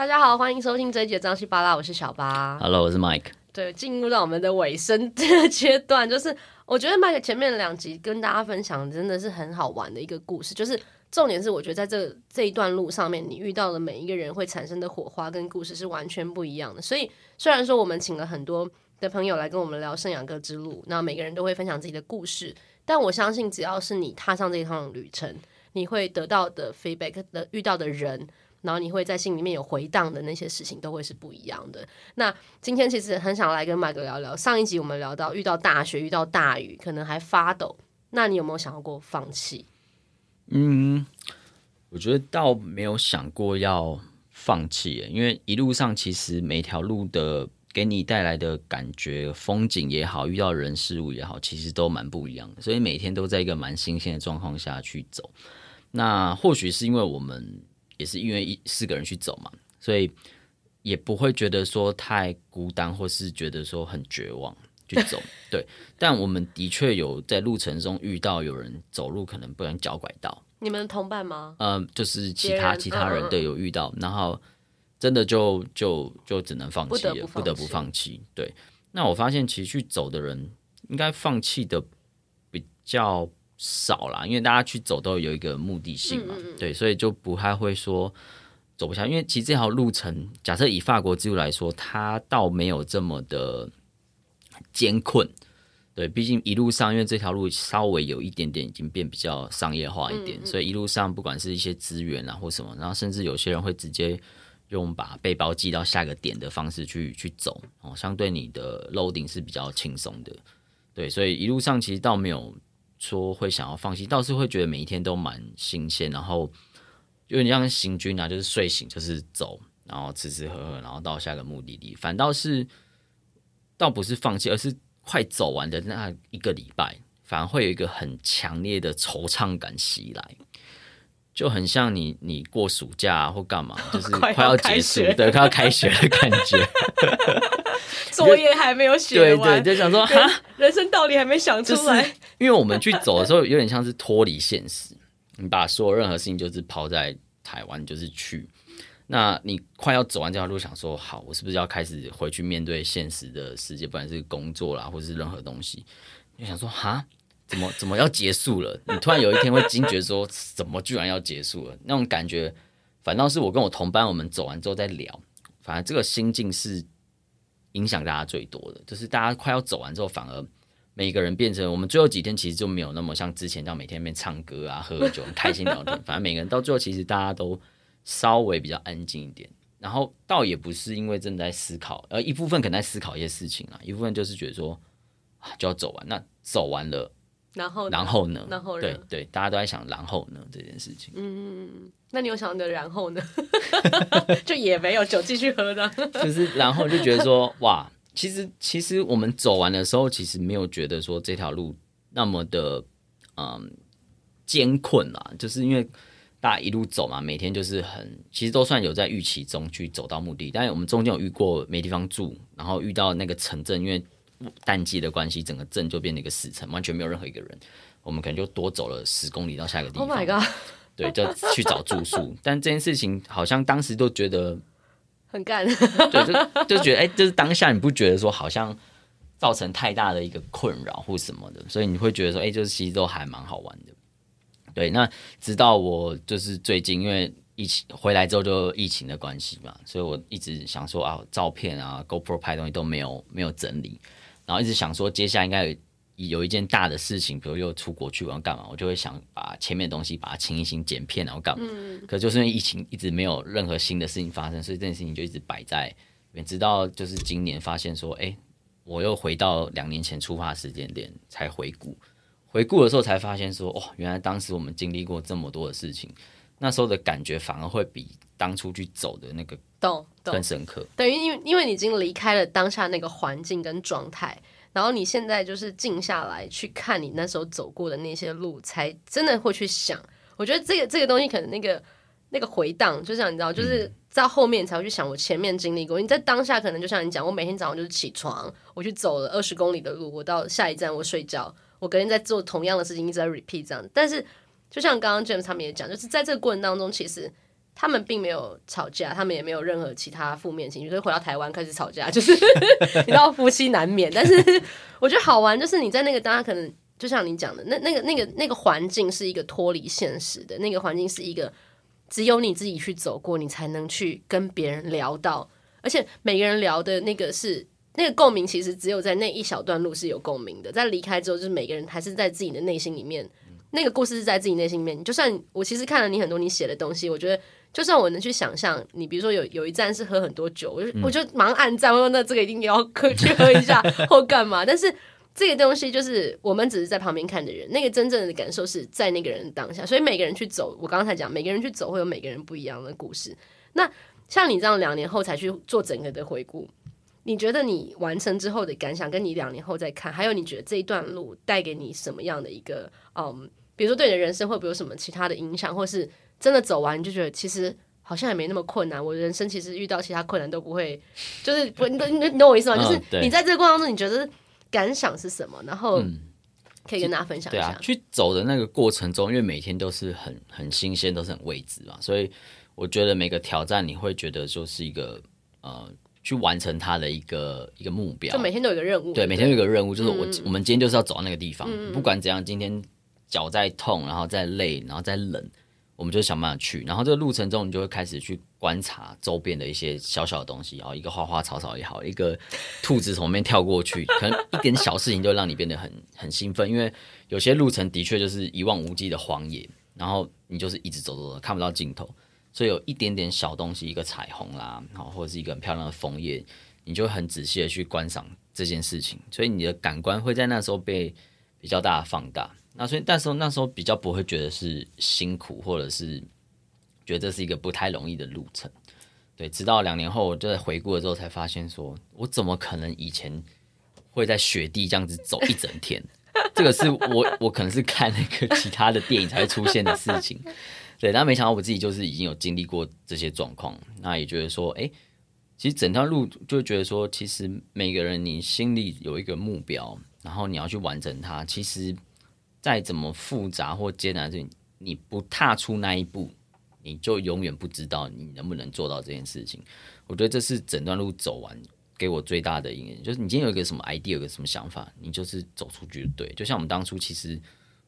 大家好，欢迎收听这一集的张西巴拉，我是小巴。Hello，我是 Mike。对，进入到我们的尾声这个阶段，就是我觉得 Mike 前面两集跟大家分享真的是很好玩的一个故事，就是重点是我觉得在这这一段路上面，你遇到的每一个人会产生的火花跟故事是完全不一样的。所以虽然说我们请了很多的朋友来跟我们聊圣雅各之路，那每个人都会分享自己的故事，但我相信只要是你踏上这一趟旅程，你会得到的 feedback 的遇到的人。然后你会在心里面有回荡的那些事情都会是不一样的。那今天其实很想来跟麦哥聊聊。上一集我们聊到遇到大雪，遇到大雨，可能还发抖。那你有没有想过放弃？嗯，我觉得倒没有想过要放弃，因为一路上其实每条路的给你带来的感觉、风景也好，遇到人事物也好，其实都蛮不一样的。所以每天都在一个蛮新鲜的状况下去走。那或许是因为我们。也是因为一四个人去走嘛，所以也不会觉得说太孤单，或是觉得说很绝望去走。对，但我们的确有在路程中遇到有人走路可能不能脚拐到。你们同伴吗？嗯、呃，就是其他其他人对有遇到，然后真的就就就只能放弃了，不得不放弃。对，那我发现其实去走的人应该放弃的比较少啦，因为大家去走都有一个目的性嘛，嗯、对，所以就不太会说走不下。因为其实这条路程，假设以法国之路来说，它倒没有这么的艰困。对，毕竟一路上，因为这条路稍微有一点点已经变比较商业化一点，嗯、所以一路上不管是一些资源啊或什么，然后甚至有些人会直接用把背包寄到下个点的方式去去走哦，相对你的 loading 是比较轻松的。对，所以一路上其实倒没有。说会想要放弃，倒是会觉得每一天都蛮新鲜，然后有点像行军啊，就是睡醒就是走，然后吃吃喝喝，然后到下个目的地。反倒是倒不是放弃，而是快走完的那一个礼拜，反而会有一个很强烈的惆怅感袭来，就很像你你过暑假、啊、或干嘛，就是 快要结束，对，快要开学的感觉。作业还没有写完，对对，就想说哈，人生道理还没想出来。就是、因为我们去走的时候，有点像是脱离现实，你把所有任何事情就是抛在台湾，就是去。那你快要走完这条路，想说好，我是不是要开始回去面对现实的世界，不管是工作啦，或是任何东西？就想说哈，怎么怎么要结束了？你突然有一天会惊觉说，怎么居然要结束了？那种感觉，反倒是我跟我同班，我们走完之后再聊，反正这个心境是。影响大家最多的，就是大家快要走完之后，反而每个人变成我们最后几天，其实就没有那么像之前这样每天在那边唱歌啊、喝酒、开心聊天。反正每个人到最后，其实大家都稍微比较安静一点。然后倒也不是因为正在思考，而一部分可能在思考一些事情啊，一部分就是觉得说啊就要走完。那走完了，然后然后呢？然后呢？对对，大家都在想然后呢这件事情。嗯。那你有想的然后呢？就也没有酒继续喝的。就是然后就觉得说 哇，其实其实我们走完的时候，其实没有觉得说这条路那么的嗯艰困啦，就是因为大家一路走嘛，每天就是很其实都算有在预期中去走到目的。但是我们中间有遇过没地方住，然后遇到那个城镇，因为淡季的关系，整个镇就变成一个死城，完全没有任何一个人。我们可能就多走了十公里到下一个地方。Oh my god！对，就去找住宿，但这件事情好像当时都觉得很干，对，就就觉得哎，就是当下你不觉得说好像造成太大的一个困扰或什么的，所以你会觉得说哎，就是其实都还蛮好玩的。对，那直到我就是最近因为疫情回来之后就疫情的关系嘛，所以我一直想说啊，照片啊，GoPro 拍东西都没有没有整理，然后一直想说接下来应该有。有一件大的事情，比如又出国去玩干嘛，我就会想把前面的东西把它清一清、剪片，然后干嘛。嗯、可就是因为疫情一直没有任何新的事情发生，所以这件事情就一直摆在，直到就是今年发现说，哎、欸，我又回到两年前出发的时间点才回顾，回顾的时候才发现说，哦，原来当时我们经历过这么多的事情，那时候的感觉反而会比当初去走的那个更深刻。等于因为因为你已经离开了当下那个环境跟状态。然后你现在就是静下来去看你那时候走过的那些路，才真的会去想。我觉得这个这个东西可能那个那个回荡，就像你知道，就是在后面才会去想我前面经历过。你在当下可能就像你讲，我每天早上就是起床，我去走了二十公里的路，我到下一站我睡觉，我隔天在做同样的事情，一直在 repeat 这样。但是就像刚刚 James 他们也讲，就是在这个过程当中，其实。他们并没有吵架，他们也没有任何其他负面情绪，所以回到台湾开始吵架，就是 你知道夫妻难免。但是我觉得好玩，就是你在那个当下，可能就像你讲的，那那个那个那个环境是一个脱离现实的，那个环境是一个只有你自己去走过，你才能去跟别人聊到，而且每个人聊的那个是那个共鸣，其实只有在那一小段路是有共鸣的，在离开之后，就是每个人还是在自己的内心里面。那个故事是在自己内心里面，就算我其实看了你很多你写的东西，我觉得就算我能去想象，你比如说有有一站是喝很多酒，我就、嗯、我就马上按赞，我说那这个一定要喝 去喝一下或干嘛。但是这个东西就是我们只是在旁边看的人，那个真正的感受是在那个人当下。所以每个人去走，我刚刚才讲，每个人去走会有每个人不一样的故事。那像你这样两年后才去做整个的回顾，你觉得你完成之后的感想，跟你两年后再看，还有你觉得这一段路带给你什么样的一个嗯？比如说，对你的人生会不会有什么其他的影响，或是真的走完你就觉得其实好像也没那么困难。我的人生其实遇到其他困难都不会，就是不，你你懂我意思吗？就是你在这个过程当中，你觉得感想是什么？然后可以跟大家分享一下。对啊，去走的那个过程中，因为每天都是很很新鲜，都是很未知嘛，所以我觉得每个挑战你会觉得就是一个呃，去完成它的一个一个目标。就每天都有一个任务，对，每天有一个任务，就是我、嗯、我们今天就是要走到那个地方，嗯、不管怎样，今天。脚再痛，然后再累，然后再冷，我们就想办法去。然后这个路程中，你就会开始去观察周边的一些小小的东西，然后一个花花草草也好，一个兔子从那边跳过去，可能一点小事情就让你变得很 很兴奋。因为有些路程的确就是一望无际的荒野，然后你就是一直走走走，看不到尽头。所以有一点点小东西，一个彩虹啦，然后或者是一个很漂亮的枫叶，你就很仔细的去观赏这件事情。所以你的感官会在那时候被比较大的放大。那所以，但是那时候比较不会觉得是辛苦，或者是觉得这是一个不太容易的路程。对，直到两年后，我就在回顾的时候才发现，说我怎么可能以前会在雪地这样子走一整天？这个是我我可能是看那个其他的电影才会出现的事情。对，但没想到我自己就是已经有经历过这些状况，那也觉得说，哎，其实整条路就觉得说，其实每个人你心里有一个目标，然后你要去完成它，其实。再怎么复杂或艰难的事情，你不踏出那一步，你就永远不知道你能不能做到这件事情。我觉得这是整段路走完给我最大的影响，就是你今天有一个什么 idea，有个什么想法，你就是走出去对。就像我们当初其实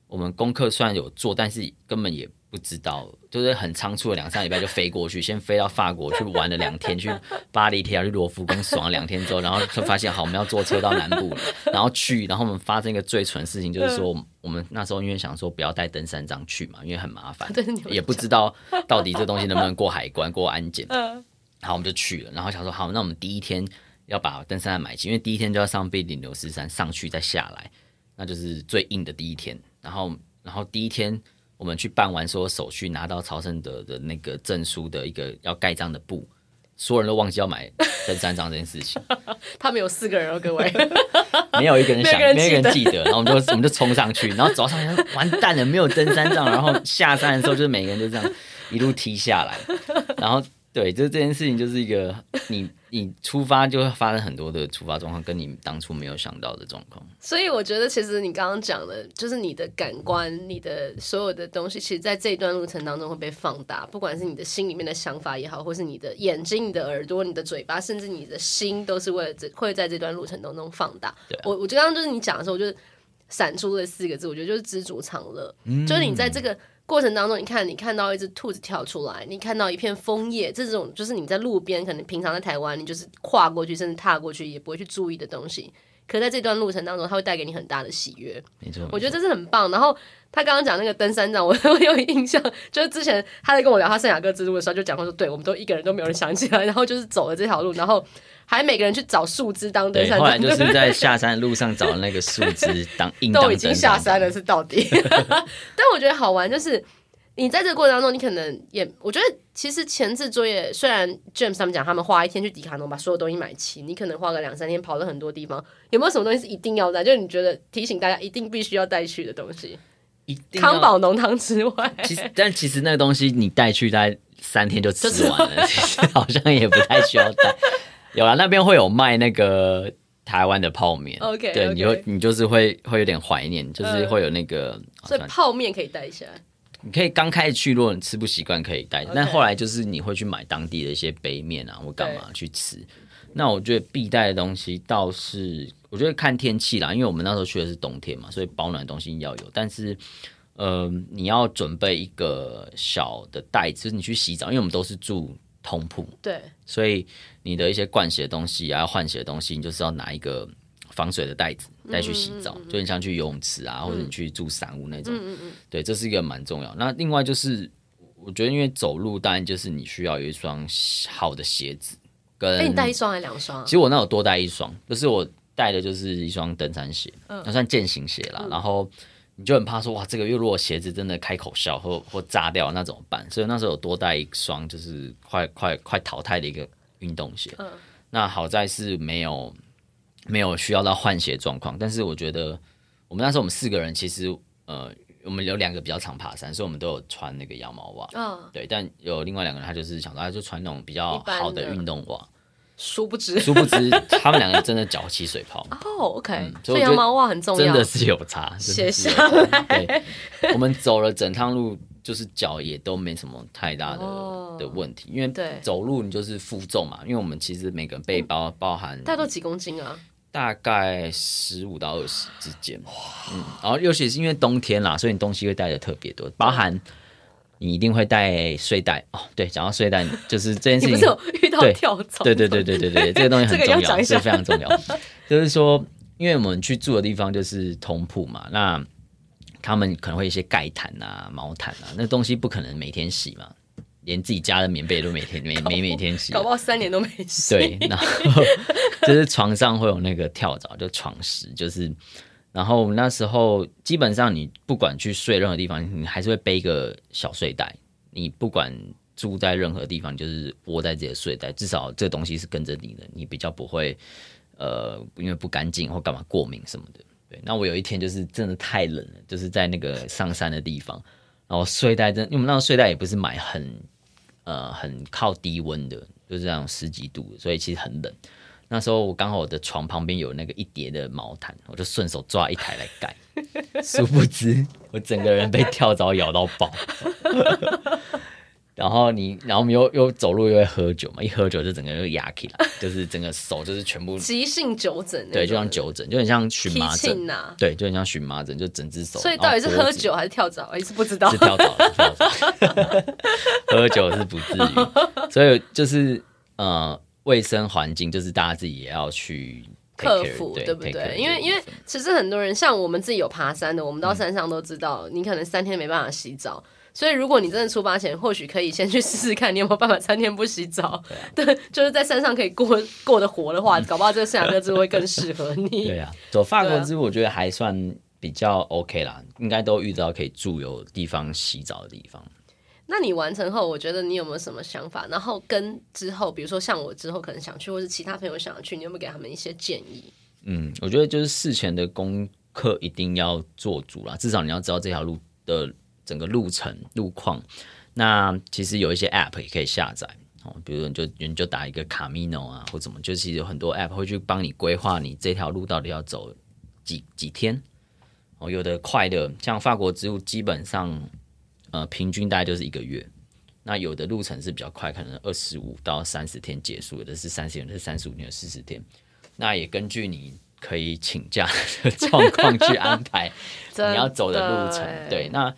我们功课虽然有做，但是根本也。不知道，就是很仓促的两三礼拜就飞过去，先飞到法国去玩了两天，去巴黎铁塔去罗浮宫爽了两天之后，然后就发现好，我们要坐车到南部了，然后去，然后我们发生一个最蠢的事情，就是说我们那时候因为想说不要带登山杖去嘛，因为很麻烦，也不知道到底这东西能不能过海关过安检，然后我们就去了，然后想说好，那我们第一天要把登山杖买齐，因为第一天就要上庇里牛斯山上去再下来，那就是最硬的第一天，然后然后第一天。我们去办完所有手续，拿到朝圣者的那个证书的一个要盖章的布，所有人都忘记要买登山杖这件事情。他们有四个人哦，各位，没有一个人想，没有一个人记得。然后我们就我们就冲上去，然后走上去，完蛋了，没有登山杖。然后下山的时候，就是每个人就这样一路踢下来，然后。对，就这件事情就是一个你你出发就会发生很多的突发状况，跟你当初没有想到的状况。所以我觉得，其实你刚刚讲的，就是你的感官，你的所有的东西，其实在这一段路程当中会被放大。不管是你的心里面的想法也好，或是你的眼睛、你的耳朵、你的嘴巴，甚至你的心，都是为了这会在这段路程当中放大。对啊。我我觉得刚刚就是你讲的时候，我就闪出了四个字，我觉得就是知足常乐。嗯。就是你在这个。过程当中，你看，你看到一只兔子跳出来，你看到一片枫叶，这种就是你在路边，可能平常在台湾，你就是跨过去，甚至踏过去也不会去注意的东西。可在这段路程当中，它会带给你很大的喜悦。没错，我觉得这是很棒。然后他刚刚讲那个登山杖，我 我有印象，就是之前他在跟我聊他圣雅各之路的时候，就讲过说，对，我们都一个人都没有人想起来，然后就是走了这条路，然后还每个人去找树枝当登山杖。后来就是在下山的路上找那个树枝当硬当。都已经下山了，是到底。但我觉得好玩就是。你在这个过程当中，你可能也，我觉得其实前置作业，虽然 James 他们讲他们花一天去迪卡侬把所有东西买齐，你可能花个两三天跑了很多地方，有没有什么东西是一定要带？就是你觉得提醒大家一定必须要带去的东西？一定康宝浓汤之外，其实但其实那个东西你带去大概三天就吃完了，其实好像也不太需要带。有啊，那边会有卖那个台湾的泡面，OK，对，你会你就是会会有点怀念，就是会有那个，呃、所以泡面可以带一下。你可以刚开始去，如果你吃不习惯，可以带。但后来就是你会去买当地的一些杯面啊，或干嘛去吃。那我觉得必带的东西倒是，我觉得看天气啦，因为我们那时候去的是冬天嘛，所以保暖的东西要有。但是，呃，你要准备一个小的袋子，就是你去洗澡，因为我们都是住通铺，对，所以你的一些灌洗的东西啊，换洗的东西，你就是要拿一个防水的袋子带去洗澡。嗯嗯嗯，就你像去游泳池啊，或者你去住散屋那种，嗯嗯嗯，对，这是一个蛮重要。那另外就是，我觉得因为走路，当然就是你需要有一双好的鞋子。哎，你带一双还是两双？其实我那有多带一双，就是我带的就是一双登山鞋，那、嗯、算健行鞋啦。嗯、然后你就很怕说，哇，这个月如果鞋子真的开口笑或或炸掉，那怎么办？所以那时候有多带一双，就是快快快淘汰的一个运动鞋。嗯、那好在是没有没有需要到换鞋状况，但是我觉得我们那时候我们四个人其实呃，我们有两个比较常爬山，所以我们都有穿那个羊毛袜。嗯，对，但有另外两个人他就是想说，他就穿那种比较好的运动袜。殊不知，殊不知，他们两个真的脚起水泡。哦、嗯、所以羊毛袜很重要，真的是有差。写下来。对，我们走了整趟路，就是脚也都没什么太大的、oh, 的问题，因为走路你就是负重嘛。因为我们其实每个背包包含大概都几公斤啊？大概十五到二十之间。嗯，然后尤其是因为冬天啦，所以你东西会带的特别多，包含。你一定会带睡袋哦，对，讲到睡袋，就是这件事情。你不是有遇到跳蚤？对对对对对对，这个东西很重要，是非常重要。就是说，因为我们去住的地方就是通铺嘛，那他们可能会一些盖毯啊、毛毯啊，那东西不可能每天洗嘛，连自己家的棉被都每天每每每天洗，搞不好三年都没洗。对，然后 就是床上会有那个跳蚤，就床虱，就是。然后那时候基本上你不管去睡任何地方，你还是会背一个小睡袋。你不管住在任何地方，就是窝在自己的睡袋，至少这东西是跟着你的，你比较不会呃因为不干净或干嘛过敏什么的。对，那我有一天就是真的太冷了，就是在那个上山的地方，然后睡袋真，因为我们那个睡袋也不是买很呃很靠低温的，就是这样十几度，所以其实很冷。那时候我刚好我的床旁边有那个一叠的毛毯，我就顺手抓一台来盖，殊不知我整个人被跳蚤咬到爆。然后你，然后我们又又走路又会喝酒嘛，一喝酒就整个人就压起来，就是整个手就是全部急性酒疹，对，就像酒疹，就很像荨麻疹，啊对，就很像荨麻疹，就整只手。所以到底是喝酒还是跳蚤？我也是不知道。是跳蚤，跳蚤。喝酒是不至于，所以就是呃。卫生环境就是大家自己也要去克服，对不对？因为因为其实很多人像我们自己有爬山的，我们到山上都知道，你可能三天没办法洗澡，所以如果你真的出发前，或许可以先去试试看，你有没有办法三天不洗澡。对，就是在山上可以过过得活的话，搞不好这个圣雅各之路会更适合你。对啊，走法国之路我觉得还算比较 OK 啦，应该都遇到可以住有地方洗澡的地方。那你完成后，我觉得你有没有什么想法？然后跟之后，比如说像我之后可能想去，或是其他朋友想要去，你有没有给他们一些建议？嗯，我觉得就是事前的功课一定要做足啦，至少你要知道这条路的整个路程路况。那其实有一些 App 也可以下载哦，比如说你就你就打一个 Camino 啊，或怎么，就其实有很多 App 会去帮你规划你这条路到底要走几几天哦。有的快的，像法国之路，基本上。呃，平均大概就是一个月。那有的路程是比较快，可能二十五到三十天结束；有的是三十天，是三十五天、四十天。那也根据你可以请假的状况去安排 你要走的路程。对，那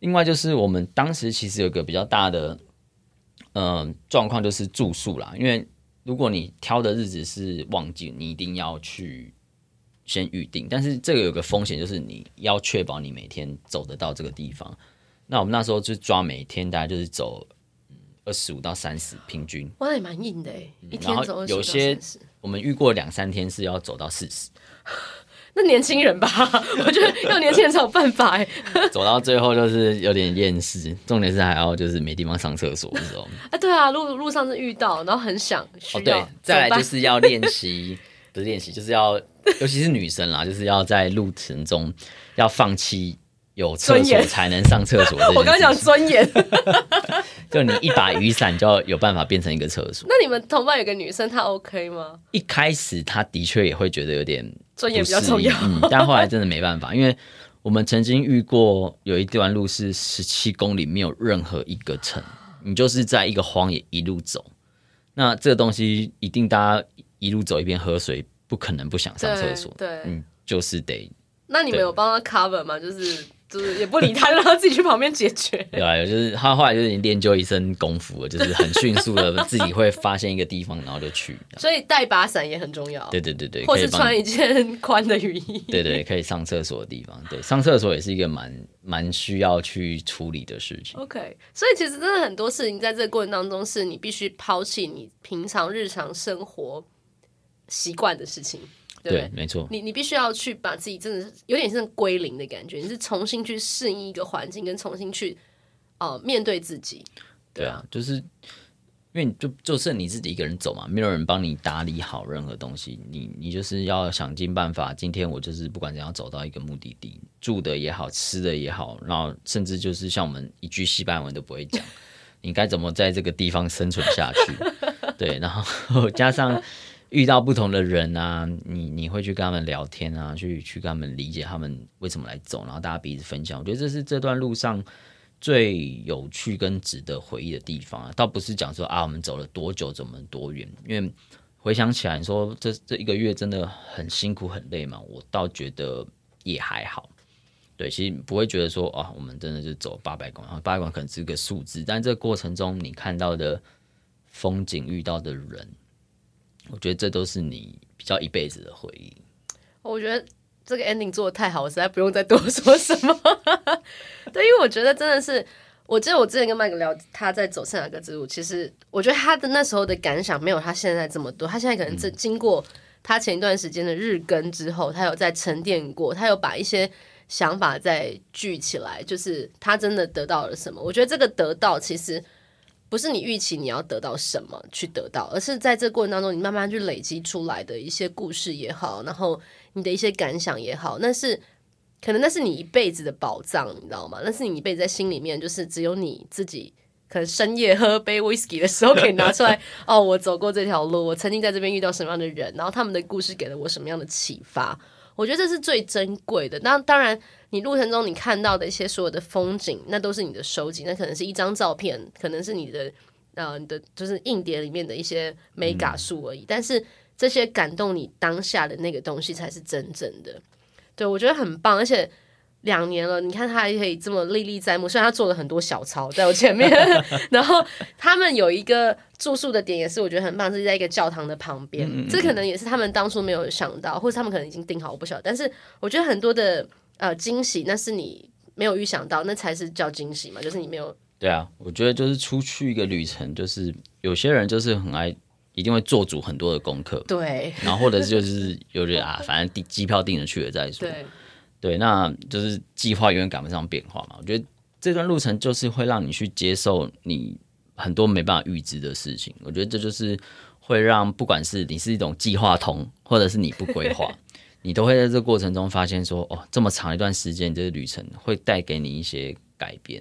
另外就是我们当时其实有个比较大的嗯状况，就是住宿啦。因为如果你挑的日子是旺季，你一定要去先预定。但是这个有个风险，就是你要确保你每天走得到这个地方。那我们那时候就抓每天大概就是走二十五到三十平均，哇，那也蛮硬的哎，一天走。有些我们遇过两三天是要走到四十，那年轻人吧，我觉得要年轻人才有办法哎。走到最后就是有点厌世，重点是还要就是没地方上厕所的时候。啊，对啊，路路上是遇到，然后很想需要。哦，对，再来就是要练习，不是练习，就是要，尤其是女生啦，就是要在路程中要放弃。有厕所才能上厕所。我刚刚讲尊严，就你一把雨伞就要有办法变成一个厕所。那你们同伴有个女生，她 OK 吗？一开始她的确也会觉得有点尊严比较重要，嗯，但后来真的没办法，因为我们曾经遇过有一段路是十七公里，没有任何一个城，你就是在一个荒野一路走。那这个东西一定大家一路走一边喝水，不可能不想上厕所，对，嗯，就是得。那你们有帮他 cover 吗？就是。就是也不理他，让他自己去旁边解决。对啊，就是他后来就是练就一身功夫了，就是很迅速的自己会发现一个地方，然后就去。所以带把伞也很重要。对对对对，或是穿一件宽的雨衣。对，对对，可以上厕所的地方。对，上厕所也是一个蛮蛮需要去处理的事情。OK，所以其实真的很多事情在这个过程当中，是你必须抛弃你平常日常生活习惯的事情。对，对，没错。你你必须要去把自己真的是有点像归零的感觉，你是重新去适应一个环境，跟重新去呃面对自己。对啊，就是因为你就就剩你自己一个人走嘛，没有人帮你打理好任何东西，你你就是要想尽办法。今天我就是不管怎样走到一个目的地，住的也好，吃的也好，然后甚至就是像我们一句西班牙文都不会讲，你该怎么在这个地方生存下去？对，然后 加上。遇到不同的人啊，你你会去跟他们聊天啊，去去跟他们理解他们为什么来走，然后大家彼此分享。我觉得这是这段路上最有趣跟值得回忆的地方啊，倒不是讲说啊我们走了多久，走了多远，因为回想起来，你说这这一个月真的很辛苦很累嘛，我倒觉得也还好。对，其实不会觉得说啊，我们真的就走八百公里，八百公里可能只是个数字，但这个过程中你看到的风景，遇到的人。我觉得这都是你比较一辈子的回忆。我觉得这个 ending 做的太好，我实在不用再多说什么。对，因为我觉得真的是，我记得我之前跟麦克聊，他在走圣雅各之路，其实我觉得他的那时候的感想没有他现在这么多。他现在可能是经过他前一段时间的日更之后，他有在沉淀过，他有把一些想法再聚起来，就是他真的得到了什么。我觉得这个得到其实。不是你预期你要得到什么去得到，而是在这过程当中，你慢慢去累积出来的一些故事也好，然后你的一些感想也好，那是可能那是你一辈子的宝藏，你知道吗？那是你一辈子在心里面，就是只有你自己，可能深夜喝 杯 whisky 的时候可以拿出来。哦，我走过这条路，我曾经在这边遇到什么样的人，然后他们的故事给了我什么样的启发。我觉得这是最珍贵的。那当然，你路程中你看到的一些所有的风景，那都是你的收集。那可能是一张照片，可能是你的呃你的就是硬碟里面的一些 mega 数而已。嗯。但是这些感动你当下的那个东西才是真正的。对，我觉得很棒，而且。两年了，你看他还可以这么历历在目。虽然他做了很多小抄在我前面，然后他们有一个住宿的点也是我觉得很棒，是在一个教堂的旁边。嗯嗯嗯，这可能也是他们当初没有想到，或者他们可能已经定好，我不晓得。但是我觉得很多的呃惊喜，那是你没有预想到，那才是叫惊喜嘛。就是你没有。对啊，我觉得就是出去一个旅程，就是有些人就是很爱，一定会做足很多的功课。对。然后或者是就是有点啊，反正订机票订了去了再说。对。对，那就是计划永远赶不上变化嘛。我觉得这段路程就是会让你去接受你很多没办法预知的事情。我觉得这就是会让不管是你是一种计划通，或者是你不规划，你都会在这个过程中发现说，哦，这么长一段时间，这个旅程会带给你一些改变。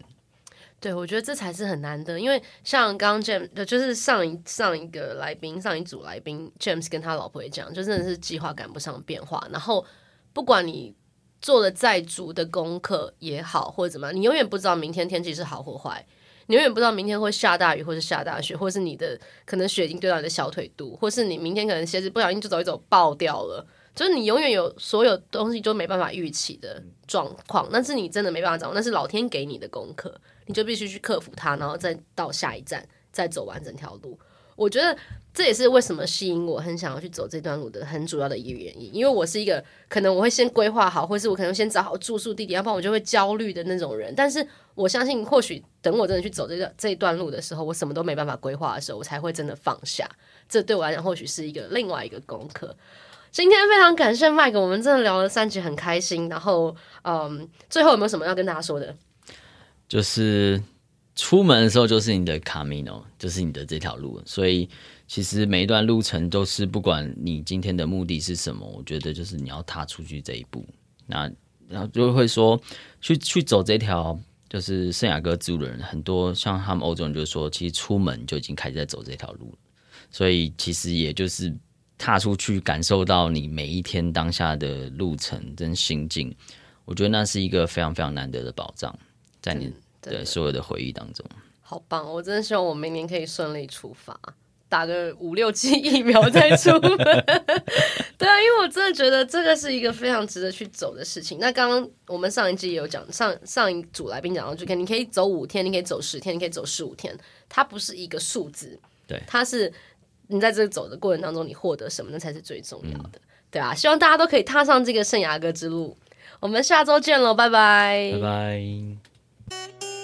对，我觉得这才是很难得，因为像刚刚 James，就是上一上一个来宾，上一组来宾 James 跟他老婆也讲，就真的是计划赶不上变化。然后不管你。做了再足的功课也好，或者怎么样，你永远不知道明天天气是好或坏，你永远不知道明天会下大雨或是下大雪，或是你的可能雪已经堆到你的小腿肚，或是你明天可能鞋子不小心就走一走爆掉了，就是你永远有所有东西都没办法预期的状况，那是你真的没办法掌握，那是老天给你的功课，你就必须去克服它，然后再到下一站，再走完整条路。我觉得这也是为什么吸引我很想要去走这段路的很主要的一个原因，因为我是一个可能我会先规划好，或是我可能先找好住宿地点，要不然我就会焦虑的那种人。但是我相信，或许等我真的去走这段这一段路的时候，我什么都没办法规划的时候，我才会真的放下。这对我来讲，或许是一个另外一个功课。今天非常感谢 Mike，我们真的聊了三集，很开心。然后，嗯，最后有没有什么要跟大家说的？就是。出门的时候就是你的 Camino，就是你的这条路，所以其实每一段路程都是，不管你今天的目的是什么，我觉得就是你要踏出去这一步。那然后就会说，去去走这条就是圣雅各之路的人，很多像他们欧洲人就说，其实出门就已经开始在走这条路。所以其实也就是踏出去，感受到你每一天当下的路程跟心境。我觉得那是一个非常非常难得的宝藏，在你的所有的回忆当中。好棒！我真的希望我明年可以顺利出发，打个五六剂疫苗再出门。对啊，因为我真的觉得这个是一个非常值得去走的事情。那刚刚我们上一季也有讲，上上一组来宾讲到，就可你可以走五天，你可以走十天，你可以走十五天，它不是一个数字，对，它是你在这个走的过程当中，你获得什么，那才是最重要的。嗯、对啊，希望大家都可以踏上这个圣牙哥之路。我们下周见喽，拜拜，拜拜。